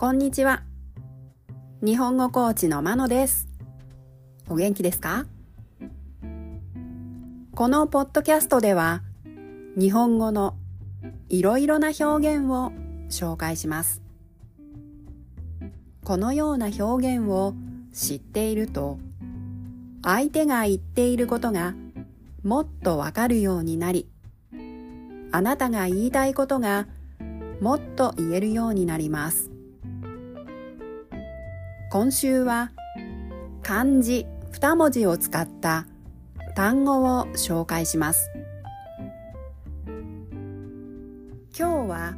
こんにちは。日本語コーチのまのです。お元気ですか？このポッドキャストでは、日本語のいろいろな表現を紹介します。このような表現を知っていると、相手が言っていることがもっとわかるようになり、あなたが言いたいことがもっと言えるようになります。今週は漢字2文字を使った単語を紹介します。今日は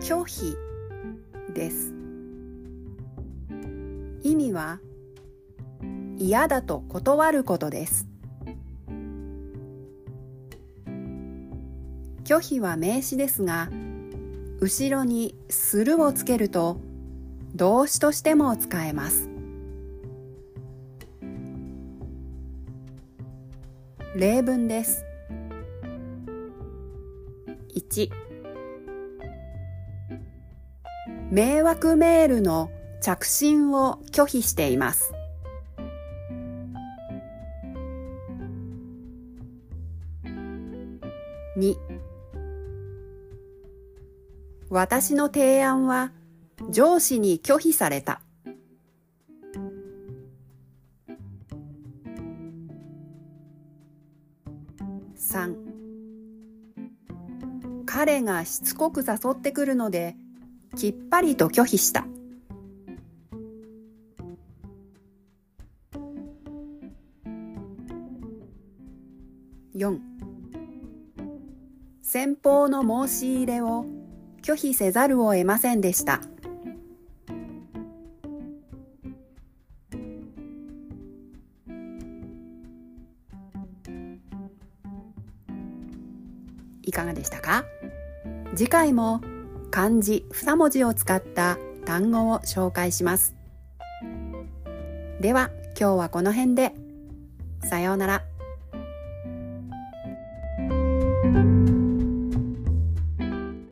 拒否です。意味は嫌だと断ることです。拒否は名詞ですが、後ろにするをつけると動詞としても使えます。例文です。1迷惑メールの着信を拒否しています。2私の提案は上司に拒否された。3彼がしつこく誘ってくるのできっぱりと拒否した4先方の申し入れを拒否せざるを得ませんでした。いかがでしたか？次回も漢字2文字を使った単語を紹介します。では今日はこの辺で。さようなら。